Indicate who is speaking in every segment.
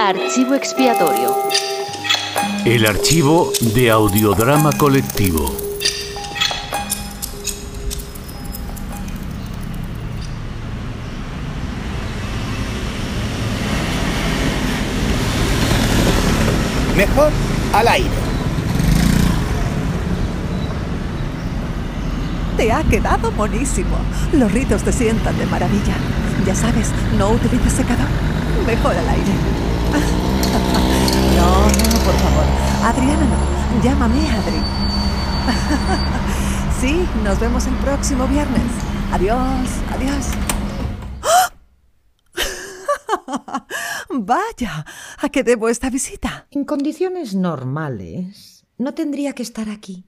Speaker 1: Archivo expiatorio.
Speaker 2: El archivo de audiodrama colectivo.
Speaker 3: Mejor al aire.
Speaker 4: Te ha quedado monísimo. Los ritos te sientan de maravilla. Ya sabes, no utilices secador. Mejor al aire. No, no, por favor. Adriana no. Llámame Adri. Sí, nos vemos el próximo viernes. Adiós, adiós. Vaya, ¿a qué debo esta visita?
Speaker 5: En condiciones normales, no tendría que estar aquí.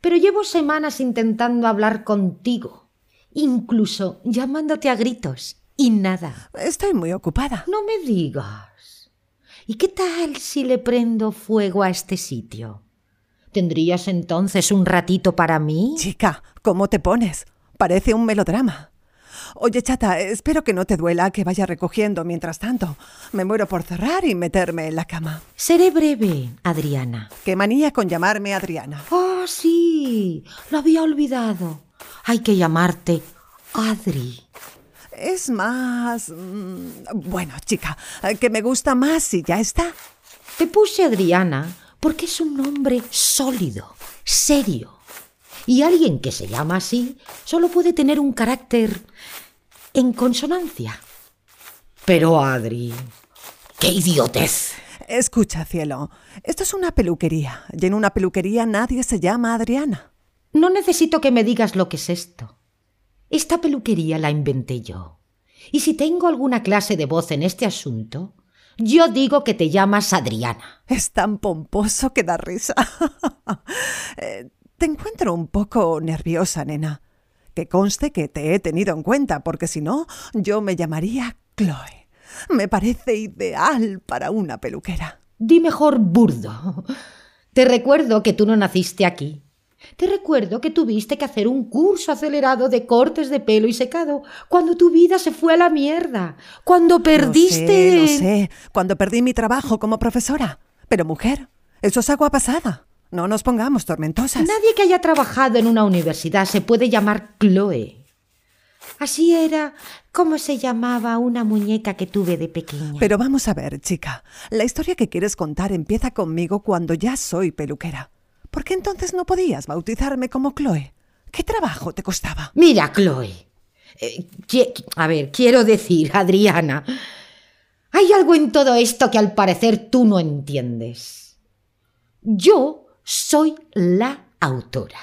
Speaker 5: Pero llevo semanas intentando hablar contigo, incluso llamándote a gritos, y nada.
Speaker 4: Estoy muy ocupada.
Speaker 5: No me digas. ¿Y qué tal si le prendo fuego a este sitio? ¿Tendrías entonces un ratito para mí?
Speaker 4: Chica, ¿cómo te pones? Parece un melodrama. Oye, chata, espero que no te duela que vaya recogiendo mientras tanto. Me muero por cerrar y meterme en la cama.
Speaker 5: Seré breve, Adriana.
Speaker 4: Qué manía con llamarme Adriana.
Speaker 5: Oh, sí, lo había olvidado. Hay que llamarte Adri.
Speaker 4: Es más... mm, Bueno, chica, que me gusta más y ya está.
Speaker 5: Te puse Adriana porque es un nombre sólido, serio. Y alguien que se llama así solo puede tener un carácter en consonancia. Pero Adri, qué idiotez.
Speaker 4: Escucha, cielo, esto es una peluquería y en una peluquería nadie se llama Adriana.
Speaker 5: No necesito que me digas lo que es esto. Esta peluquería la inventé yo. Y si tengo alguna clase de voz en este asunto, yo digo que te llamas Adriana.
Speaker 4: Es tan pomposo que da risa. Eh, te encuentro un poco nerviosa, nena. Que conste que te he tenido en cuenta, porque si no, yo me llamaría Chloe. Me parece ideal para una peluquera.
Speaker 5: Di mejor burdo. Te recuerdo que tú no naciste aquí. Te recuerdo que tuviste que hacer un curso acelerado de cortes de pelo y secado cuando tu vida se fue a la mierda, cuando perdiste...
Speaker 4: Lo sé, lo sé, cuando perdí mi trabajo como profesora. Pero mujer, eso es agua pasada. No nos pongamos tormentosas.
Speaker 5: Nadie que haya trabajado en una universidad se puede llamar Chloe. Así era como se llamaba una muñeca que tuve de pequeña.
Speaker 4: Pero vamos a ver, chica. La historia que quieres contar empieza conmigo cuando ya soy peluquera. ¿Por qué entonces no podías bautizarme como Chloe? ¿Qué trabajo te costaba?
Speaker 5: Mira, Chloe. eh, a ver, quiero decir, Adriana, hay algo en todo esto que al parecer tú no entiendes. Yo soy la autora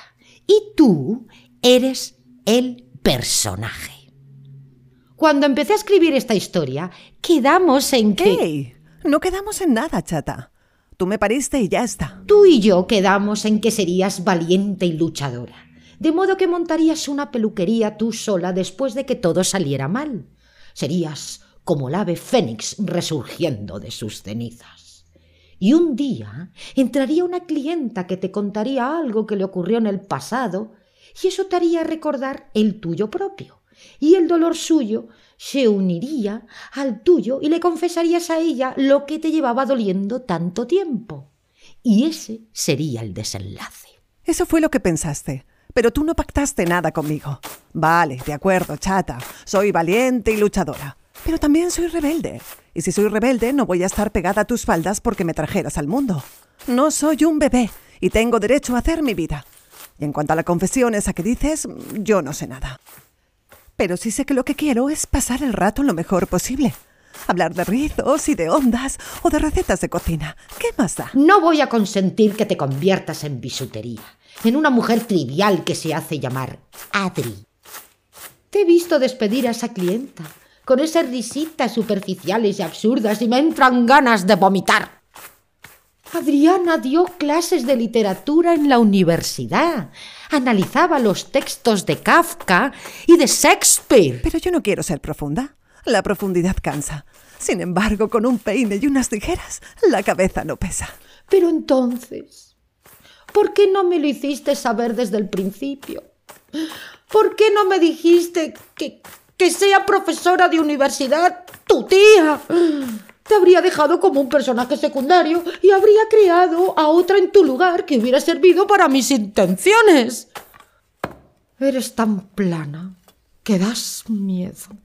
Speaker 5: y tú eres el personaje. Cuando empecé a escribir esta historia, quedamos en que...
Speaker 4: ¿Qué? No quedamos en nada, chata. Tú me pariste y ya está.
Speaker 5: Tú y yo quedamos en que serías valiente y luchadora, de modo que montarías una peluquería tú sola después de que todo saliera mal. Serías como el ave fénix resurgiendo de sus cenizas. Y un día entraría una clienta que te contaría algo que le ocurrió en el pasado, y eso te haría recordar el tuyo propio. Y el dolor suyo se uniría al tuyo y le confesarías a ella lo que te llevaba doliendo tanto tiempo. Y ese sería el desenlace.
Speaker 4: Eso fue lo que pensaste. Pero tú no pactaste nada conmigo. Vale, de acuerdo, chata. Soy valiente y luchadora. Pero también soy rebelde. Y si soy rebelde, no voy a estar pegada a tus faldas porque me trajeras al mundo. No soy un bebé y tengo derecho a hacer mi vida. Y en cuanto a la confesión esa que dices, yo no sé nada. Pero sí sé que lo que quiero es pasar el rato lo mejor posible. Hablar de rizos y de ondas o de recetas de cocina. ¿Qué más da?
Speaker 5: No voy a consentir que te conviertas en bisutería, en una mujer trivial que se hace llamar Adri. Te he visto despedir a esa clienta, con esas risitas superficiales y absurdas, y me entran ganas de vomitar. Adriana dio clases de literatura en la universidad. Analizaba los textos de Kafka y de Shakespeare.
Speaker 4: Pero yo no quiero ser profunda. La profundidad cansa. Sin embargo, con un peine y unas tijeras, la cabeza no pesa.
Speaker 5: Pero entonces, ¿por qué no me lo hiciste saber desde el principio? ¿Por qué no me dijiste que, que sea profesora de universidad tu tía? Te habría dejado como un personaje secundario y habría creado a otra en tu lugar que hubiera servido para mis intenciones. Eres tan plana que das miedo.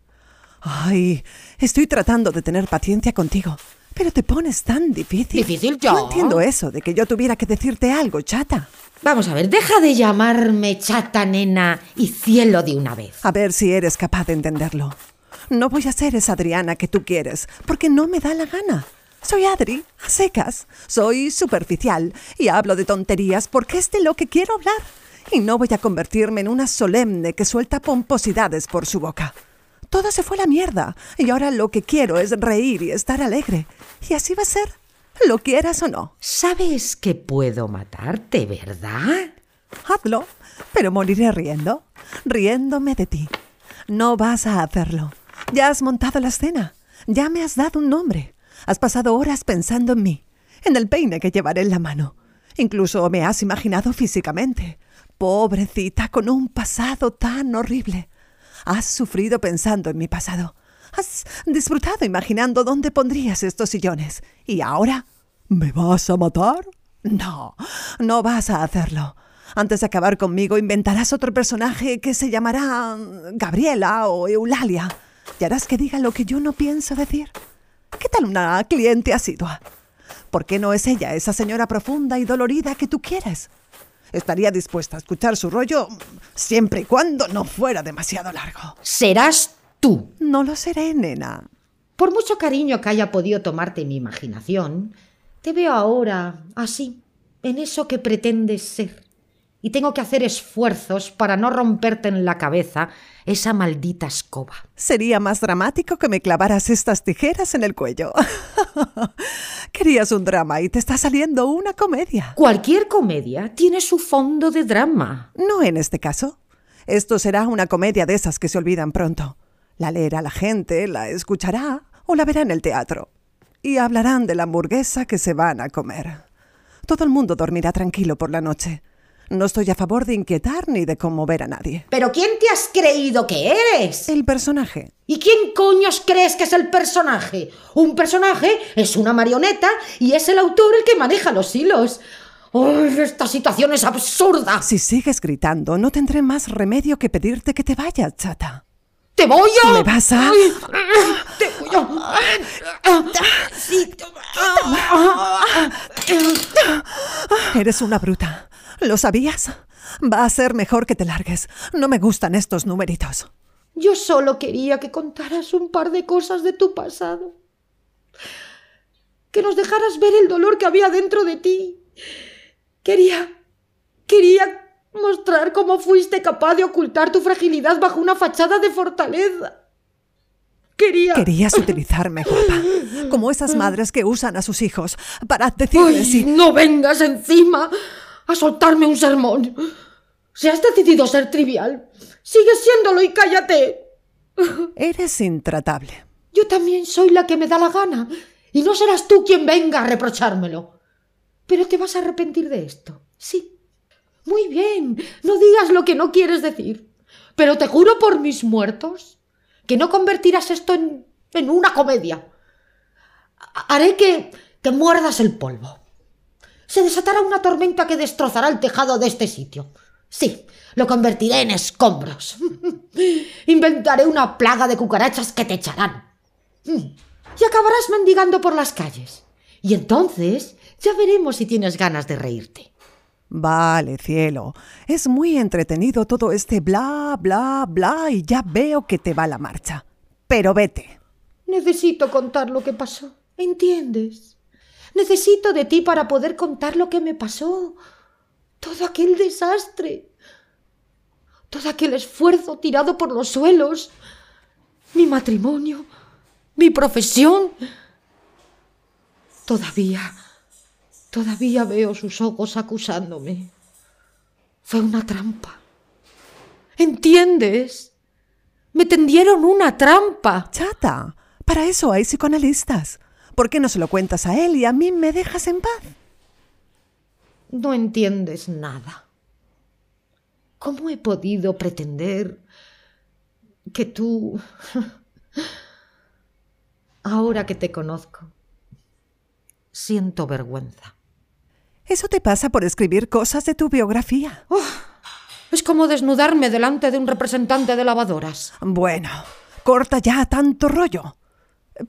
Speaker 4: Ay, estoy tratando de tener paciencia contigo, pero te pones tan difícil.
Speaker 5: ¿Difícil yo?
Speaker 4: No entiendo eso de que yo tuviera que decirte algo, chata.
Speaker 5: Vamos a ver, deja de llamarme chata nena y cielo de una vez.
Speaker 4: A ver si eres capaz de entenderlo. No voy a ser esa Adriana que tú quieres, porque no me da la gana. Soy Adri, a secas. Soy superficial y hablo de tonterías porque es de lo que quiero hablar. Y no voy a convertirme en una solemne que suelta pomposidades por su boca. Todo se fue a la mierda y ahora lo que quiero es reír y estar alegre. Y así va a ser, lo quieras o no.
Speaker 5: Sabes que puedo matarte, ¿verdad?
Speaker 4: Hazlo, pero moriré riendo, riéndome de ti. No vas a hacerlo. Ya has montado la escena. Ya me has dado un nombre. Has pasado horas pensando en mí, en el peine que llevaré en la mano. Incluso me has imaginado físicamente. Pobrecita, con un pasado tan horrible. Has sufrido pensando en mi pasado. Has disfrutado imaginando dónde pondrías estos sillones. ¿Y ahora? ¿Me vas a matar? No, no vas a hacerlo. Antes de acabar conmigo, inventarás otro personaje que se llamará Gabriela o Eulalia y harás que diga lo que yo no pienso decir. ¿Qué tal una cliente asidua? ¿Por qué no es ella esa señora profunda y dolorida que tú quieres? Estaría dispuesta a escuchar su rollo siempre y cuando no fuera demasiado largo.
Speaker 5: Serás tú.
Speaker 4: No lo seré, nena.
Speaker 5: Por mucho cariño que haya podido tomarte mi imaginación, te veo ahora así, en eso que pretendes ser y tengo que hacer esfuerzos para no romperte en la cabeza esa maldita escoba.
Speaker 4: Sería más dramático que me clavaras estas tijeras en el cuello. Querías un drama y te está saliendo una comedia.
Speaker 5: Cualquier comedia tiene su fondo de drama.
Speaker 4: No en este caso. Esto será una comedia de esas que se olvidan pronto. La leerá la gente, la escuchará o la verá en el teatro. Y hablarán de la hamburguesa que se van a comer. Todo el mundo dormirá tranquilo por la noche. No estoy a favor de inquietar ni de conmover a nadie.
Speaker 5: ¿Pero quién te has creído que eres?
Speaker 4: El personaje.
Speaker 5: ¿Y quién coños crees que es el personaje? Un personaje es una marioneta y es el autor el que maneja los hilos. ¡Ay, esta situación es absurda!
Speaker 4: Si sigues gritando, no tendré más remedio que pedirte que te vayas, chata.
Speaker 5: ¡Te voy a!
Speaker 4: ¿Me vas a...?
Speaker 5: Ay, ¡Te voy a...
Speaker 4: Eres una bruta. ¿Lo sabías? Va a ser mejor que te largues. No me gustan estos numeritos.
Speaker 5: Yo solo quería que contaras un par de cosas de tu pasado. Que nos dejaras ver el dolor que había dentro de ti. Quería... Quería mostrar cómo fuiste capaz de ocultar tu fragilidad bajo una fachada de fortaleza. Quería...
Speaker 4: Querías utilizarme, guapa. Como esas madres que usan a sus hijos para decirles si...
Speaker 5: no vengas encima a soltarme un sermón. Si has decidido ser trivial, sigue siéndolo y cállate.
Speaker 4: Eres intratable.
Speaker 5: Yo también soy la que me da la gana, y no serás tú quien venga a reprochármelo. Pero te vas a arrepentir de esto. Sí. Muy bien, no digas lo que no quieres decir. Pero te juro por mis muertos que no convertirás esto en, en una comedia. Haré que, que muerdas el polvo se desatará una tormenta que destrozará el tejado de este sitio. Sí, lo convertiré en escombros. Inventaré una plaga de cucarachas que te echarán. Y acabarás mendigando por las calles. Y entonces ya veremos si tienes ganas de reírte.
Speaker 4: Vale, cielo. Es muy entretenido todo este bla, bla, bla y ya veo que te va la marcha. Pero vete.
Speaker 5: Necesito contar lo que pasó. ¿Entiendes? Necesito de ti para poder contar lo que me pasó. Todo aquel desastre. Todo aquel esfuerzo tirado por los suelos. Mi matrimonio. Mi profesión. Todavía. Todavía veo sus ojos acusándome. Fue una trampa. ¿Entiendes? Me tendieron una trampa.
Speaker 4: Chata, para eso hay psicoanalistas. ¿Por qué no se lo cuentas a él y a mí me dejas en paz?
Speaker 5: No entiendes nada. ¿Cómo he podido pretender que tú... ahora que te conozco, siento vergüenza.
Speaker 4: Eso te pasa por escribir cosas de tu biografía.
Speaker 5: Es como desnudarme delante de un representante de lavadoras.
Speaker 4: Bueno, corta ya tanto rollo.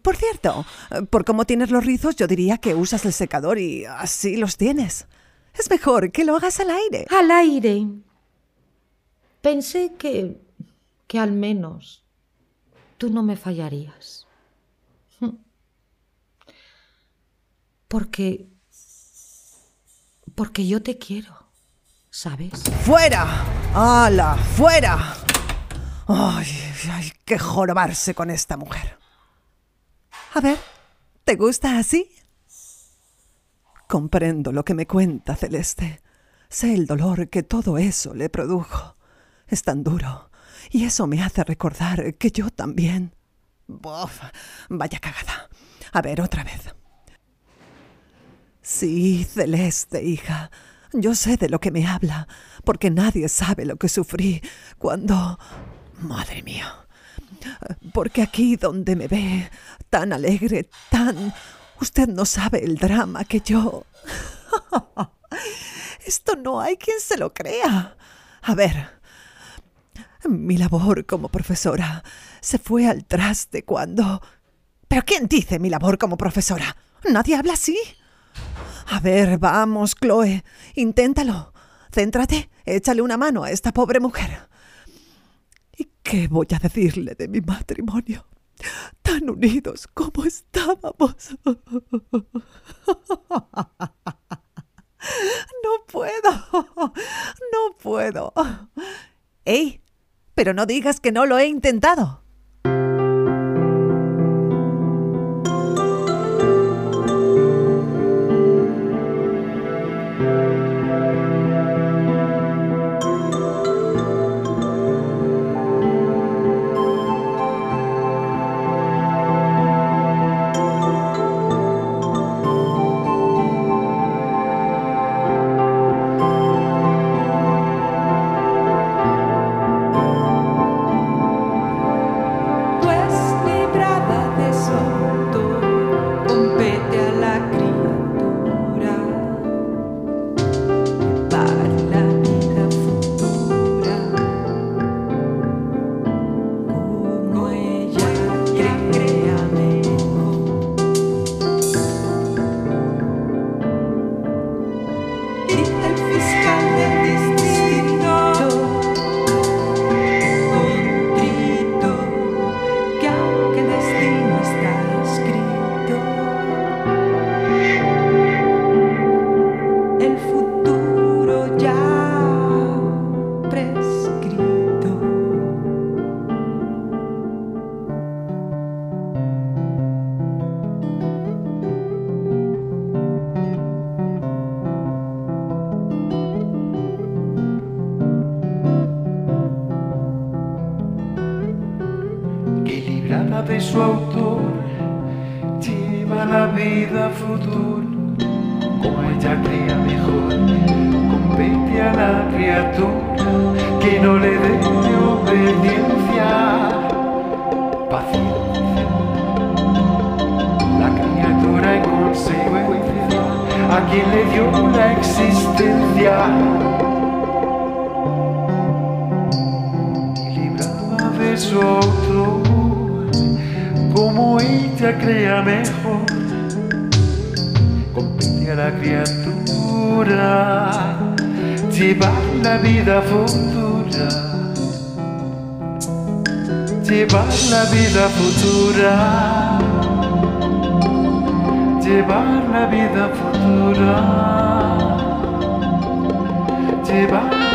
Speaker 4: Por cierto, por cómo tienes los rizos, yo diría que usas el secador y así los tienes. Es mejor que lo hagas al aire.
Speaker 5: Al aire. Pensé que. que al menos tú no me fallarías. Porque. Porque yo te quiero, ¿sabes?
Speaker 4: ¡Fuera! ¡Hala! ¡Fuera! Ay, hay que jorobarse con esta mujer. A ver, ¿te gusta así? Comprendo lo que me cuenta Celeste. Sé el dolor que todo eso le produjo. Es tan duro. Y eso me hace recordar que yo también. Bof, vaya cagada. A ver, otra vez. Sí, Celeste, hija. Yo sé de lo que me habla, porque nadie sabe lo que sufrí cuando... Madre mía. Porque aquí donde me ve, tan alegre, tan... Usted no sabe el drama que yo... Esto no hay quien se lo crea. A ver, mi labor como profesora se fue al traste cuando... ¿Pero quién dice mi labor como profesora? Nadie habla así. A ver, vamos, Chloe, inténtalo. Céntrate, échale una mano a esta pobre mujer. ¿Y qué voy a decirle de mi matrimonio? Tan unidos como estábamos. No puedo. No puedo. ¡Ey! Pero no digas que no lo he intentado.
Speaker 1: Criatura que no le dé obediencia. Paciencia. La criatura en consecuencia a quien le dio la existencia. Y libraba de su autor como ella crea mejor, compite a la criatura, llevar la vida futura. Llevar la vida futura. Llevar la vida futura. Llevar